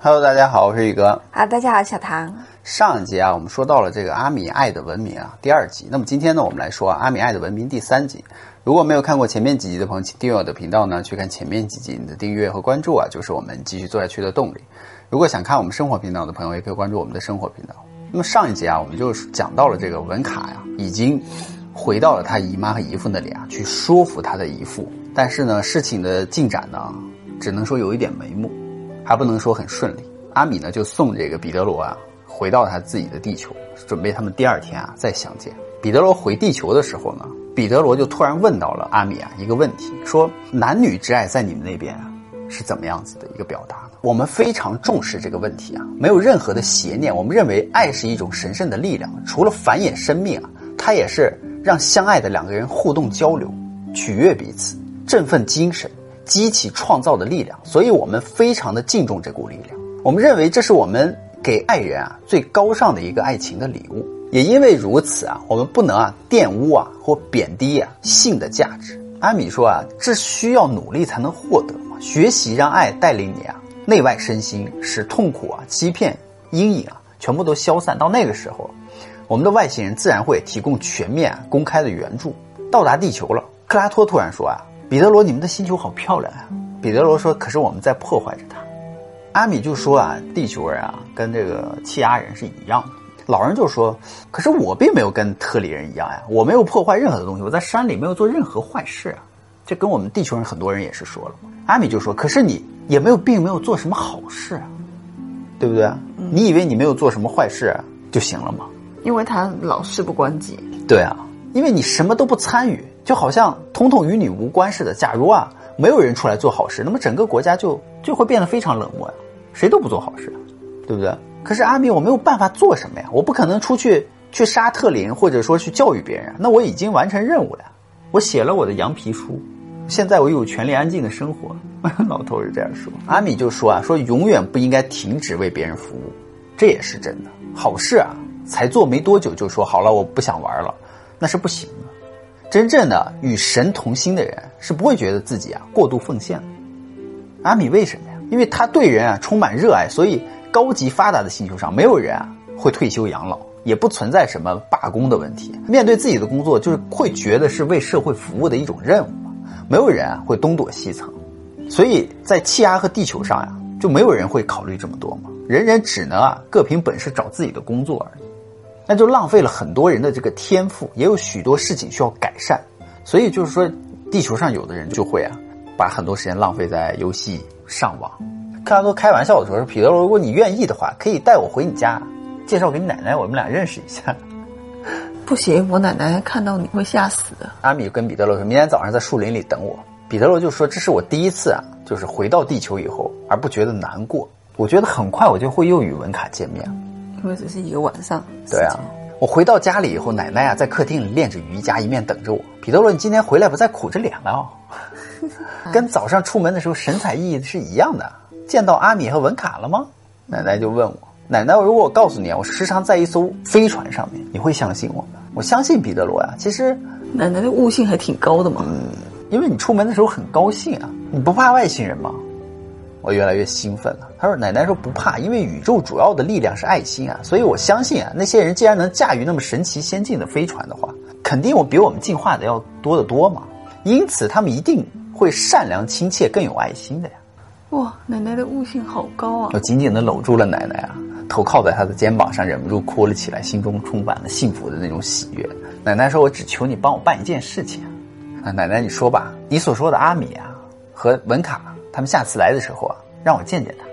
Hello，大家好，我是宇哥。啊，大家好，小唐。上一集啊，我们说到了这个阿米爱的文明啊，第二集。那么今天呢，我们来说啊，阿米爱的文明第三集。如果没有看过前面几集的朋友，请订阅我的频道呢，去看前面几集。你的订阅和关注啊，就是我们继续做下去的动力。如果想看我们生活频道的朋友，也可以关注我们的生活频道。那么上一集啊，我们就讲到了这个文卡呀，已经回到了他姨妈和姨父那里啊，去说服他的姨父。但是呢，事情的进展呢，只能说有一点眉目。还不能说很顺利，阿米呢就送这个彼得罗啊回到他自己的地球，准备他们第二天啊再相见。彼得罗回地球的时候呢，彼得罗就突然问到了阿米啊一个问题，说男女之爱在你们那边啊是怎么样子的一个表达呢？我们非常重视这个问题啊，没有任何的邪念。我们认为爱是一种神圣的力量，除了繁衍生命啊，它也是让相爱的两个人互动交流，取悦彼此，振奋精神。激起创造的力量，所以我们非常的敬重这股力量。我们认为这是我们给爱人啊最高尚的一个爱情的礼物。也因为如此啊，我们不能啊玷污啊或贬低啊性的价值。阿米说啊，这需要努力才能获得嘛。学习让爱带领你啊，内外身心，使痛苦啊、欺骗、阴影啊全部都消散。到那个时候，我们的外星人自然会提供全面公开的援助。到达地球了，克拉托突然说啊。彼得罗，你们的星球好漂亮啊！彼得罗说：“可是我们在破坏着它。”阿米就说：“啊，地球人啊，跟这个气压人是一样的。”老人就说：“可是我并没有跟特里人一样呀，我没有破坏任何的东西，我在山里没有做任何坏事啊。”这跟我们地球人很多人也是说了。阿米就说：“可是你也没有，并没有做什么好事啊，对不对？你以为你没有做什么坏事就行了吗？因为他老事不关己。对啊，因为你什么都不参与。”就好像统统与你无关似的。假如啊，没有人出来做好事，那么整个国家就就会变得非常冷漠呀，谁都不做好事，对不对？可是阿米，我没有办法做什么呀，我不可能出去去杀特林，或者说去教育别人。那我已经完成任务了，我写了我的羊皮书，现在我有权利安静的生活。老头是这样说。阿米就说啊，说永远不应该停止为别人服务，这也是真的。好事啊，才做没多久就说好了，我不想玩了，那是不行的。真正的与神同心的人是不会觉得自己啊过度奉献的。阿米为什么呀？因为他对人啊充满热爱，所以高级发达的星球上没有人啊会退休养老，也不存在什么罢工的问题。面对自己的工作，就是会觉得是为社会服务的一种任务嘛。没有人啊会东躲西藏，所以在气压和地球上呀，就没有人会考虑这么多嘛。人人只能啊各凭本事找自己的工作而已。那就浪费了很多人的这个天赋，也有许多事情需要改善，所以就是说，地球上有的人就会啊，把很多时间浪费在游戏、上网。克拉多开玩笑的时候说：“彼得罗，如果你愿意的话，可以带我回你家，介绍给你奶奶，我们俩认识一下。”不行，我奶奶看到你会吓死的。阿米跟彼得罗说：“明天早上在树林里等我。”彼得罗就说：“这是我第一次啊，就是回到地球以后而不觉得难过。我觉得很快我就会又与文卡见面。”因为只是一个晚上。对啊，我回到家里以后，奶奶啊在客厅里练着瑜伽，一面等着我。彼得罗，你今天回来不再苦着脸了哦，跟早上出门的时候神采奕奕的是一样的。见到阿米和文卡了吗？奶奶就问我。奶奶，如果我告诉你啊，我时常在一艘飞船上面，你会相信我吗？我相信彼得罗呀。其实奶奶的悟性还挺高的嘛。嗯，因为你出门的时候很高兴啊，你不怕外星人吗？我越来越兴奋了。他说：“奶奶说不怕，因为宇宙主要的力量是爱心啊，所以我相信啊，那些人既然能驾驭那么神奇先进的飞船的话，肯定我比我们进化的要多得多嘛。因此，他们一定会善良、亲切、更有爱心的呀。”哇，奶奶的悟性好高啊！我紧紧的搂住了奶奶啊，头靠在她的肩膀上，忍不住哭了起来，心中充满了幸福的那种喜悦。奶奶说：“我只求你帮我办一件事情啊，奶奶你说吧，你所说的阿米啊和文卡。”他们下次来的时候啊，让我见见他。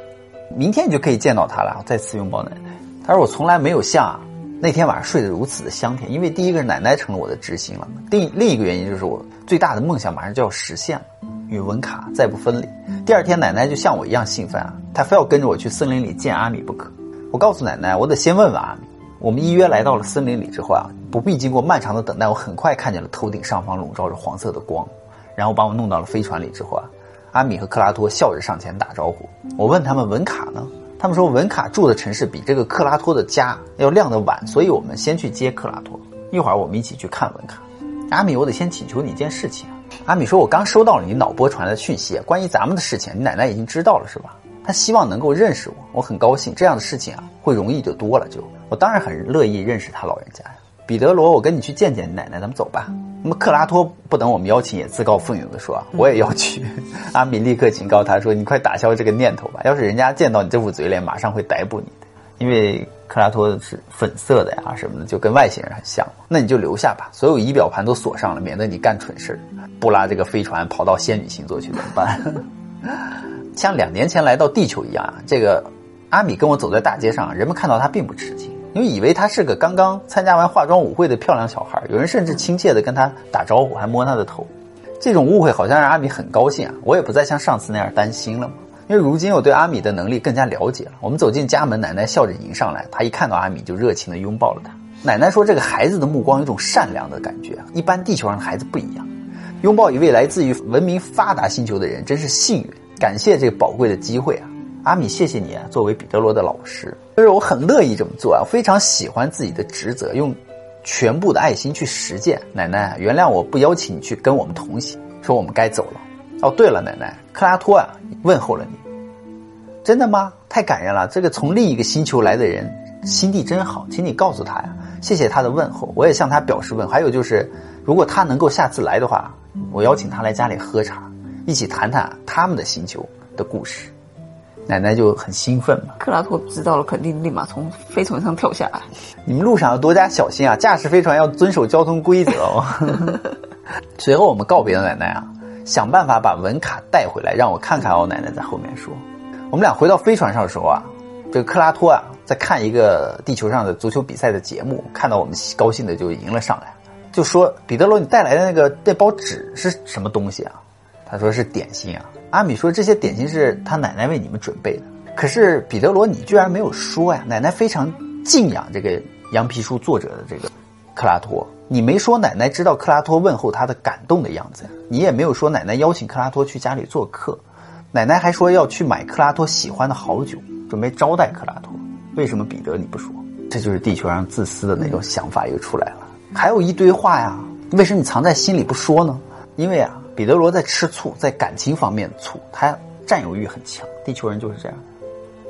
明天你就可以见到他了。再次拥抱奶奶。他说：“我从来没有像那天晚上睡得如此的香甜，因为第一个是奶奶成了我的知心了，另另一个原因就是我最大的梦想马上就要实现了，与文卡再不分离。第二天，奶奶就像我一样兴奋啊，她非要跟着我去森林里见阿米不可。我告诉奶奶，我得先问问阿米。我们依约来到了森林里之后啊，不必经过漫长的等待，我很快看见了头顶上方笼罩着黄色的光，然后把我弄到了飞船里之后啊。”阿米和克拉托笑着上前打招呼。我问他们文卡呢？他们说文卡住的城市比这个克拉托的家要亮得晚，所以我们先去接克拉托。一会儿我们一起去看文卡。阿米，我得先请求你一件事情。阿米说：“我刚收到了你脑波传来的讯息，关于咱们的事情，你奶奶已经知道了是吧？”她希望能够认识我，我很高兴。这样的事情啊，会容易就多了。就我当然很乐意认识他老人家呀。彼得罗，我跟你去见见你奶奶，咱们走吧。那么克拉托不等我们邀请，也自告奋勇的说：“我也要去。”阿米立刻警告他说：“你快打消这个念头吧，要是人家见到你这副嘴脸，马上会逮捕你的。因为克拉托是粉色的呀，什么的，就跟外星人很像。那你就留下吧，所有仪表盘都锁上了，免得你干蠢事不拉这个飞船跑到仙女星座去怎么办？像两年前来到地球一样，这个阿米跟我走在大街上，人们看到他并不吃惊。”因为以为他是个刚刚参加完化妆舞会的漂亮小孩，有人甚至亲切的跟他打招呼，还摸他的头。这种误会好像让阿米很高兴啊！我也不再像上次那样担心了嘛。因为如今我对阿米的能力更加了解了。我们走进家门，奶奶笑着迎上来，她一看到阿米就热情的拥抱了他。奶奶说：“这个孩子的目光有种善良的感觉，一般地球上的孩子不一样。拥抱一位来自于文明发达星球的人，真是幸运。感谢这个宝贵的机会啊！”阿米，谢谢你啊！作为彼得罗的老师，就是我很乐意这么做啊，非常喜欢自己的职责，用全部的爱心去实践。奶奶，原谅我不邀请你去跟我们同行，说我们该走了。哦，对了，奶奶，克拉托啊，问候了你，真的吗？太感人了！这个从另一个星球来的人心地真好，请你告诉他呀，谢谢他的问候，我也向他表示问。还有就是，如果他能够下次来的话，我邀请他来家里喝茶，一起谈谈他们的星球的故事。奶奶就很兴奋嘛。克拉托知道了，肯定立马从飞船上跳下来。你们路上要多加小心啊！驾驶飞船要遵守交通规则哦。随后我们告别了奶奶啊，想办法把文卡带回来，让我看看哦。奶奶在后面说。我们俩回到飞船上的时候啊，这个克拉托啊在看一个地球上的足球比赛的节目，看到我们高兴的就迎了上来，就说：“彼得罗，你带来的那个那包纸是什么东西啊？”他说：“是点心啊。”阿米说：“这些点心是他奶奶为你们准备的。”可是彼得罗，你居然没有说呀！奶奶非常敬仰这个羊皮书作者的这个克拉托，你没说奶奶知道克拉托问候他的感动的样子，你也没有说奶奶邀请克拉托去家里做客，奶奶还说要去买克拉托喜欢的好酒，准备招待克拉托。为什么彼得你不说？这就是地球上自私的那种想法又出来了。还有一堆话呀，为什么你藏在心里不说呢？因为啊。彼得罗在吃醋，在感情方面醋，他占有欲很强。地球人就是这样，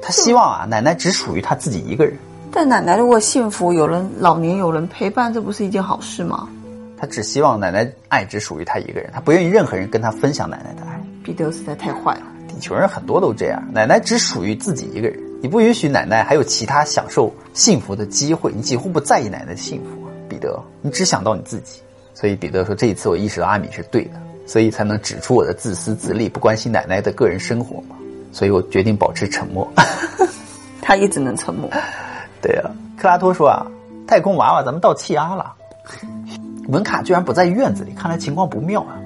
他希望啊，奶奶只属于他自己一个人。但奶奶如果幸福，有人老年有人陪伴，这不是一件好事吗？他只希望奶奶爱只属于他一个人，他不愿意任何人跟他分享奶奶的爱。彼得实在太坏了。地球人很多都这样，奶奶只属于自己一个人，你不允许奶奶还有其他享受幸福的机会，你几乎不在意奶奶的幸福。彼得，你只想到你自己。所以彼得说：“这一次我意识到阿米是对的。”所以才能指出我的自私自利，不关心奶奶的个人生活嘛。所以我决定保持沉默。他一直能沉默。对啊，克拉托说啊，太空娃娃咱们到气压了。文卡居然不在院子里，看来情况不妙啊。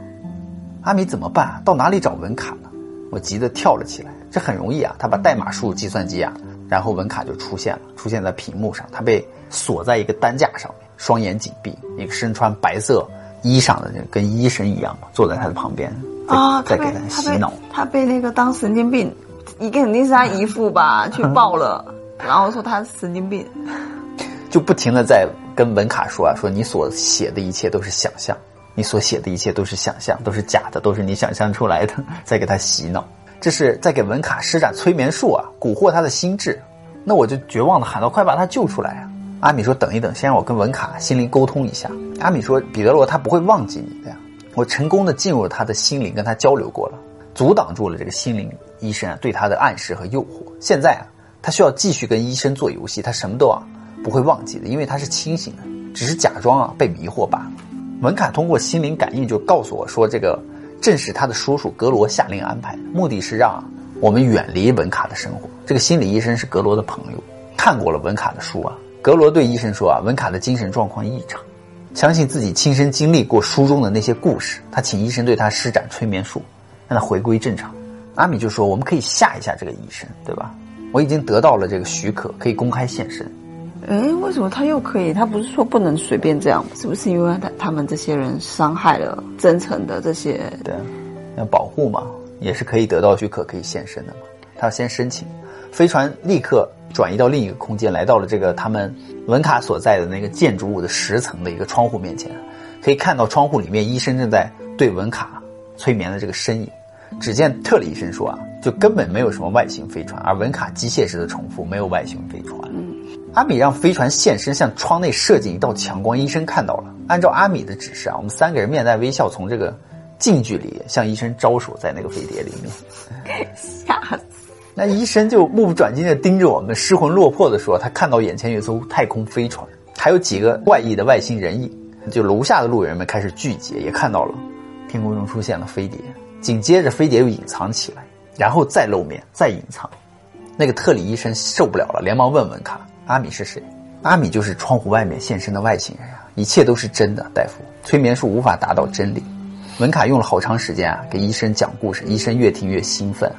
阿米怎么办？到哪里找文卡呢？我急得跳了起来。这很容易啊，他把代码输入计算机啊，然后文卡就出现了，出现在屏幕上。他被锁在一个担架上面，双眼紧闭，一个身穿白色。衣裳的，跟医生一样嘛，坐在他的旁边啊，在给他洗脑。他被那个当神经病，一个肯定是他姨父吧，去报了，然后说他神经病，就不停的在跟文卡说啊，说你所写的一切都是想象，你所写的一切都是想象，都是假的，都是你想象出来的，在给他洗脑，这是在给文卡施展催眠术啊，蛊惑他的心智。那我就绝望的喊道：“快把他救出来啊！”阿米说：“等一等，先让我跟文卡心灵沟通一下。”阿米说：“彼得罗他不会忘记你的呀，我成功的进入了他的心灵，跟他交流过了，阻挡住了这个心灵医生啊对他的暗示和诱惑。现在啊，他需要继续跟医生做游戏，他什么都啊不会忘记的，因为他是清醒的，只是假装啊被迷惑罢了。”文卡通过心灵感应就告诉我说：“这个正是他的叔叔格罗下令安排的，目的是让我们远离文卡的生活。这个心理医生是格罗的朋友，看过了文卡的书啊。”格罗对医生说：“啊，文卡的精神状况异常，相信自己亲身经历过书中的那些故事。他请医生对他施展催眠术，让他回归正常。”阿米就说：“我们可以吓一吓这个医生，对吧？我已经得到了这个许可，可以公开现身。”哎，为什么他又可以？他不是说不能随便这样？是不是因为他他们这些人伤害了真诚的这些？对，要保护嘛，也是可以得到许可，可以现身的嘛。他要先申请，飞船立刻。转移到另一个空间，来到了这个他们文卡所在的那个建筑物的十层的一个窗户面前，可以看到窗户里面医生正在对文卡催眠的这个身影。只见特里医生说啊，就根本没有什么外星飞船，而文卡机械式的重复，没有外星飞船。阿米让飞船现身，向窗内射进一道强光。医生看到了，按照阿米的指示啊，我们三个人面带微笑从这个近距离向医生招手，在那个飞碟里面。吓死！那医生就目不转睛的盯着我们，失魂落魄的说，他看到眼前有艘太空飞船，还有几个怪异的外星人影。就楼下的路人们开始聚集，也看到了天空中出现了飞碟，紧接着飞碟又隐藏起来，然后再露面，再隐藏。那个特里医生受不了了，连忙问文卡。阿米是谁？阿米就是窗户外面现身的外星人啊！一切都是真的，大夫，催眠术无法达到真理。文卡用了好长时间啊，给医生讲故事，医生越听越兴奋。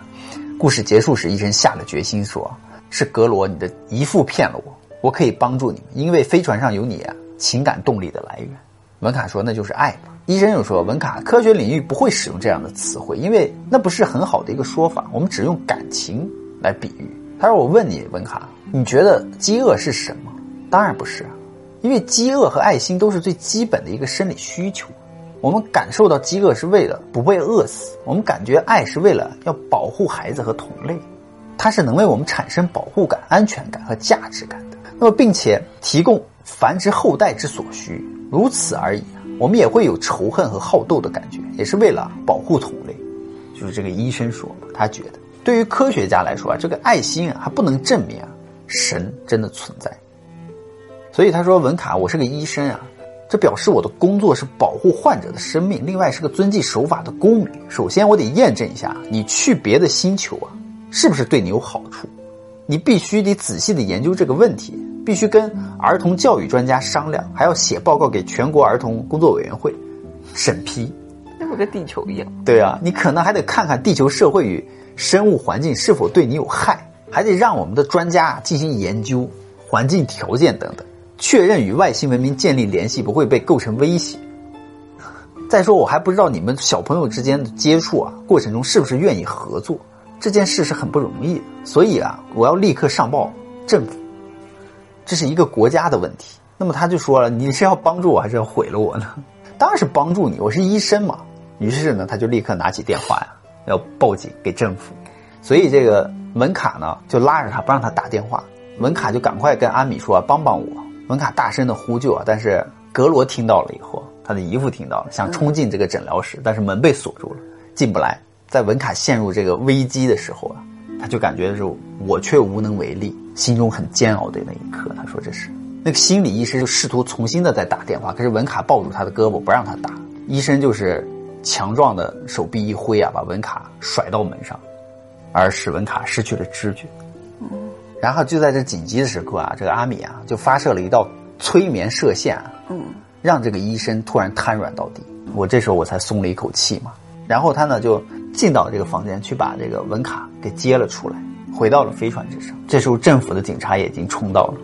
故事结束时，医生下了决心，说是格罗，你的姨父骗了我，我可以帮助你们，因为飞船上有你啊，情感动力的来源。文卡说那就是爱吧。医生又说文卡，科学领域不会使用这样的词汇，因为那不是很好的一个说法，我们只用感情来比喻。他说我问你，文卡。你觉得饥饿是什么？当然不是，因为饥饿和爱心都是最基本的一个生理需求。我们感受到饥饿是为了不被饿死，我们感觉爱是为了要保护孩子和同类，它是能为我们产生保护感、安全感和价值感的。那么，并且提供繁殖后代之所需，如此而已。我们也会有仇恨和好斗的感觉，也是为了保护同类。就是这个医生说，他觉得对于科学家来说啊，这个爱心啊还不能证明啊。神真的存在，所以他说：“文卡，我是个医生啊，这表示我的工作是保护患者的生命，另外是个遵纪守法的公民。首先，我得验证一下你去别的星球啊，是不是对你有好处？你必须得仔细的研究这个问题，必须跟儿童教育专家商量，还要写报告给全国儿童工作委员会审批。那不跟地球一样？对啊，你可能还得看看地球社会与生物环境是否对你有害。”还得让我们的专家进行研究，环境条件等等，确认与外星文明建立联系不会被构成威胁。再说，我还不知道你们小朋友之间的接触啊，过程中是不是愿意合作？这件事是很不容易的，所以啊，我要立刻上报政府。这是一个国家的问题。那么他就说了：“你是要帮助我，还是要毁了我呢？” 当然是帮助你，我是医生嘛。于是呢，他就立刻拿起电话呀，要报警给政府。所以这个。文卡呢，就拉着他不让他打电话。文卡就赶快跟阿米说：“帮帮我！”文卡大声的呼救啊！但是格罗听到了以后，他的姨父听到了，想冲进这个诊疗室，但是门被锁住了，进不来。在文卡陷入这个危机的时候啊，他就感觉是我却无能为力，心中很煎熬的那一刻。他说：“这是那个心理医生就试图重新的再打电话，可是文卡抱住他的胳膊不让他打。医生就是强壮的手臂一挥啊，把文卡甩到门上。”而使文卡失去了知觉，然后就在这紧急的时刻啊，这个阿米啊就发射了一道催眠射线，嗯，让这个医生突然瘫软到地。我这时候我才松了一口气嘛。然后他呢就进到这个房间去把这个文卡给接了出来，回到了飞船之上。这时候政府的警察也已经冲到了，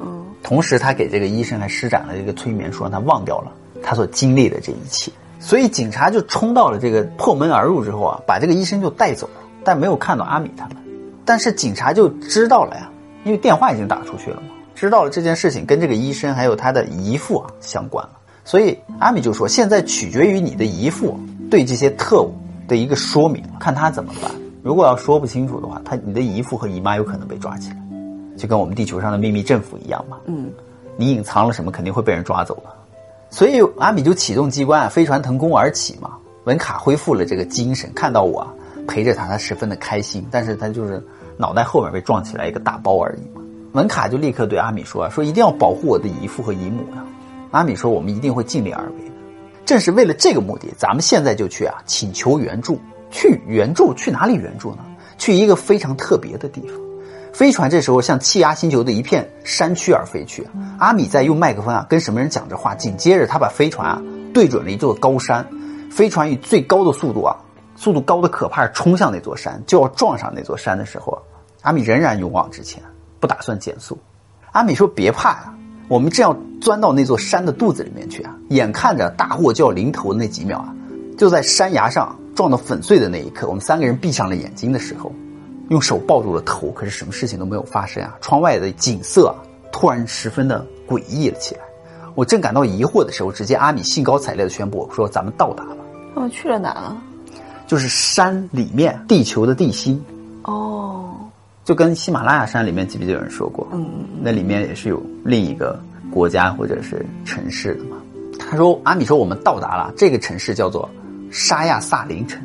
嗯，同时他给这个医生还施展了一个催眠，术让他忘掉了他所经历的这一切。所以警察就冲到了这个破门而入之后啊，把这个医生就带走了。但没有看到阿米他们，但是警察就知道了呀，因为电话已经打出去了嘛，知道了这件事情跟这个医生还有他的姨父啊相关了，所以阿米就说现在取决于你的姨父对这些特务的一个说明，看他怎么办。如果要说不清楚的话，他你的姨父和姨妈有可能被抓起来，就跟我们地球上的秘密政府一样嘛。嗯，你隐藏了什么，肯定会被人抓走的。所以阿米就启动机关，飞船腾空而起嘛。文卡恢复了这个精神，看到我。陪着他，他十分的开心，但是他就是脑袋后面被撞起来一个大包而已嘛。文卡就立刻对阿米说：“说一定要保护我的姨父和姨母呀。”阿米说：“我们一定会尽力而为的。”正是为了这个目的，咱们现在就去啊，请求援助。去援助？去哪里援助呢？去一个非常特别的地方。飞船这时候向气压星球的一片山区而飞去。阿米在用麦克风啊跟什么人讲着话，紧接着他把飞船啊对准了一座高山，飞船以最高的速度啊。速度高的可怕，冲向那座山，就要撞上那座山的时候，阿米仍然勇往直前，不打算减速。阿米说：“别怕呀，我们正要钻到那座山的肚子里面去啊！眼看着大祸就要临头的那几秒啊，就在山崖上撞得粉碎的那一刻，我们三个人闭上了眼睛的时候，用手抱住了头，可是什么事情都没有发生啊！窗外的景色突然十分的诡异了起来。我正感到疑惑的时候，只见阿米兴高采烈的宣布说：‘咱们到达了。’他们去了哪了？”就是山里面地球的地心，哦，就跟喜马拉雅山里面记不记得有人说过？嗯，那里面也是有另一个国家或者是城市的嘛。他说，阿米说我们到达了这个城市，叫做沙亚萨林城。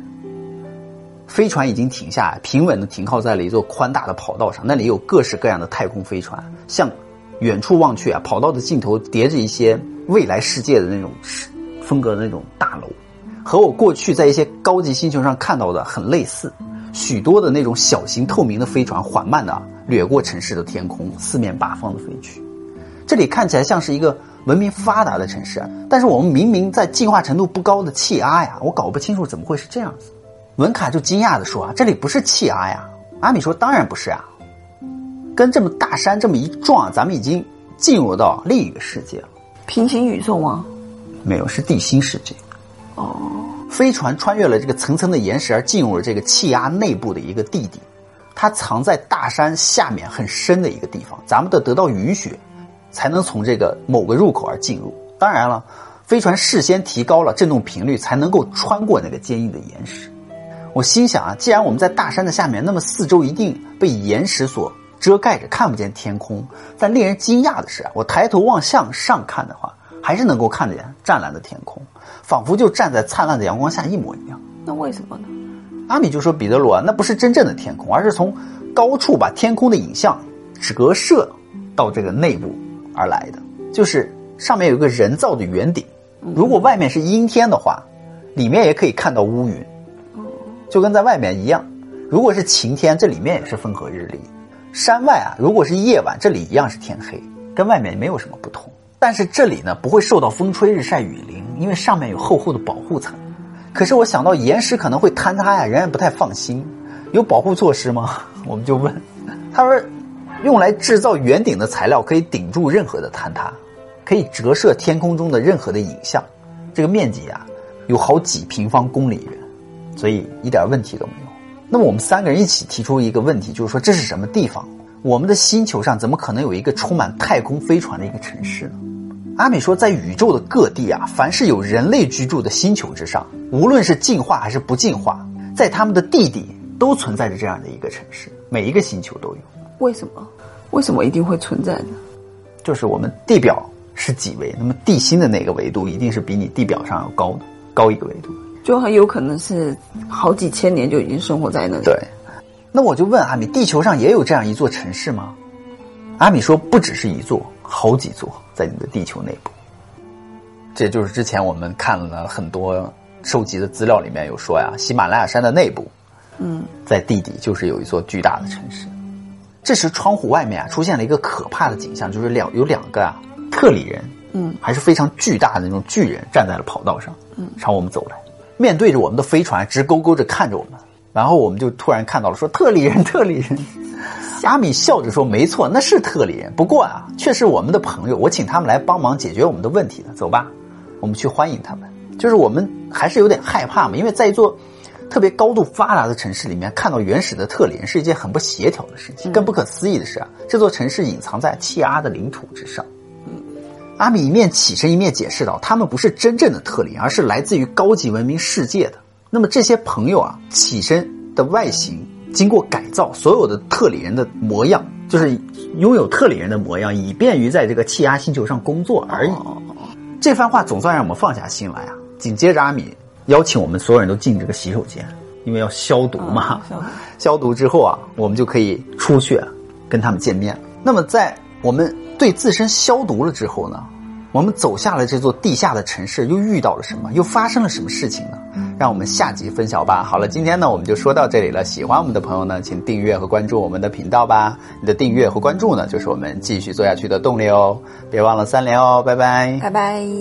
飞船已经停下，平稳的停靠在了一座宽大的跑道上，那里有各式各样的太空飞船，向远处望去啊，跑道的尽头叠着一些未来世界的那种风格的那种大楼，和我过去在一些高级星球上看到的很类似。许多的那种小型透明的飞船缓慢的掠过城市的天空，四面八方的飞去。这里看起来像是一个文明发达的城市，但是我们明明在进化程度不高的气压呀，我搞不清楚怎么会是这样子。文卡就惊讶的说：“啊，这里不是气压呀。”阿米说：“当然不是啊，跟这么大山这么一撞，咱们已经进入到另一个世界了。平行宇宙吗？没有，是地心世界。哦，飞船穿越了这个层层的岩石，而进入了这个气压内部的一个地底。它藏在大山下面很深的一个地方，咱们得得到允许，才能从这个某个入口而进入。当然了，飞船事先提高了振动频率，才能够穿过那个坚硬的岩石。”我心想啊，既然我们在大山的下面，那么四周一定被岩石所遮盖着，看不见天空。但令人惊讶的是，我抬头望向上看的话，还是能够看见湛蓝的天空，仿佛就站在灿烂的阳光下一模一样。那为什么呢？阿米就说：“彼得罗啊，那不是真正的天空，而是从高处把天空的影像折射到这个内部而来的。就是上面有一个人造的圆顶，如果外面是阴天的话，里面也可以看到乌云。”就跟在外面一样，如果是晴天，这里面也是风和日丽。山外啊，如果是夜晚，这里一样是天黑，跟外面没有什么不同。但是这里呢，不会受到风吹日晒雨淋，因为上面有厚厚的保护层。可是我想到岩石可能会坍塌呀，仍然不太放心。有保护措施吗？我们就问。他说，用来制造圆顶的材料可以顶住任何的坍塌，可以折射天空中的任何的影像。这个面积啊，有好几平方公里远。所以一点问题都没有。那么我们三个人一起提出一个问题，就是说这是什么地方？我们的星球上怎么可能有一个充满太空飞船的一个城市呢？阿米说，在宇宙的各地啊，凡是有人类居住的星球之上，无论是进化还是不进化，在他们的地底都存在着这样的一个城市，每一个星球都有。为什么？为什么一定会存在呢？就是我们地表是几维，那么地心的那个维度一定是比你地表上要高的，高一个维度。就很有可能是好几千年就已经生活在那里。对，那我就问阿米，地球上也有这样一座城市吗？阿米说，不只是一座，好几座，在你的地球内部。这就是之前我们看了很多收集的资料里面有说呀，喜马拉雅山的内部，嗯，在地底就是有一座巨大的城市。这时窗户外面啊出现了一个可怕的景象，就是两有两个啊特里人，嗯，还是非常巨大的那种巨人，站在了跑道上，嗯，朝我们走来。面对着我们的飞船，直勾勾着看着我们，然后我们就突然看到了，说特里人，特里人。阿米笑着说：“没错，那是特里人，不过啊，却是我们的朋友，我请他们来帮忙解决我们的问题的。走吧，我们去欢迎他们。就是我们还是有点害怕嘛，因为在一座特别高度发达的城市里面，看到原始的特里人是一件很不协调的事情。更不可思议的是啊，这座城市隐藏在契阿的领土之上。”阿米一面起身一面解释道：“他们不是真正的特里，而是来自于高级文明世界的。那么这些朋友啊，起身的外形经过改造，所有的特里人的模样，就是拥有特里人的模样，以便于在这个气压星球上工作而已。”这番话总算让我们放下心来啊！紧接着，阿米邀请我们所有人都进这个洗手间，因为要消毒嘛。消毒之后啊，我们就可以出去跟他们见面。那么在我们对自身消毒了之后呢，我们走下了这座地下的城市，又遇到了什么？又发生了什么事情呢？让我们下集分晓吧。好了，今天呢我们就说到这里了。喜欢我们的朋友呢，请订阅和关注我们的频道吧。你的订阅和关注呢，就是我们继续做下去的动力哦。别忘了三连哦，拜拜，拜拜。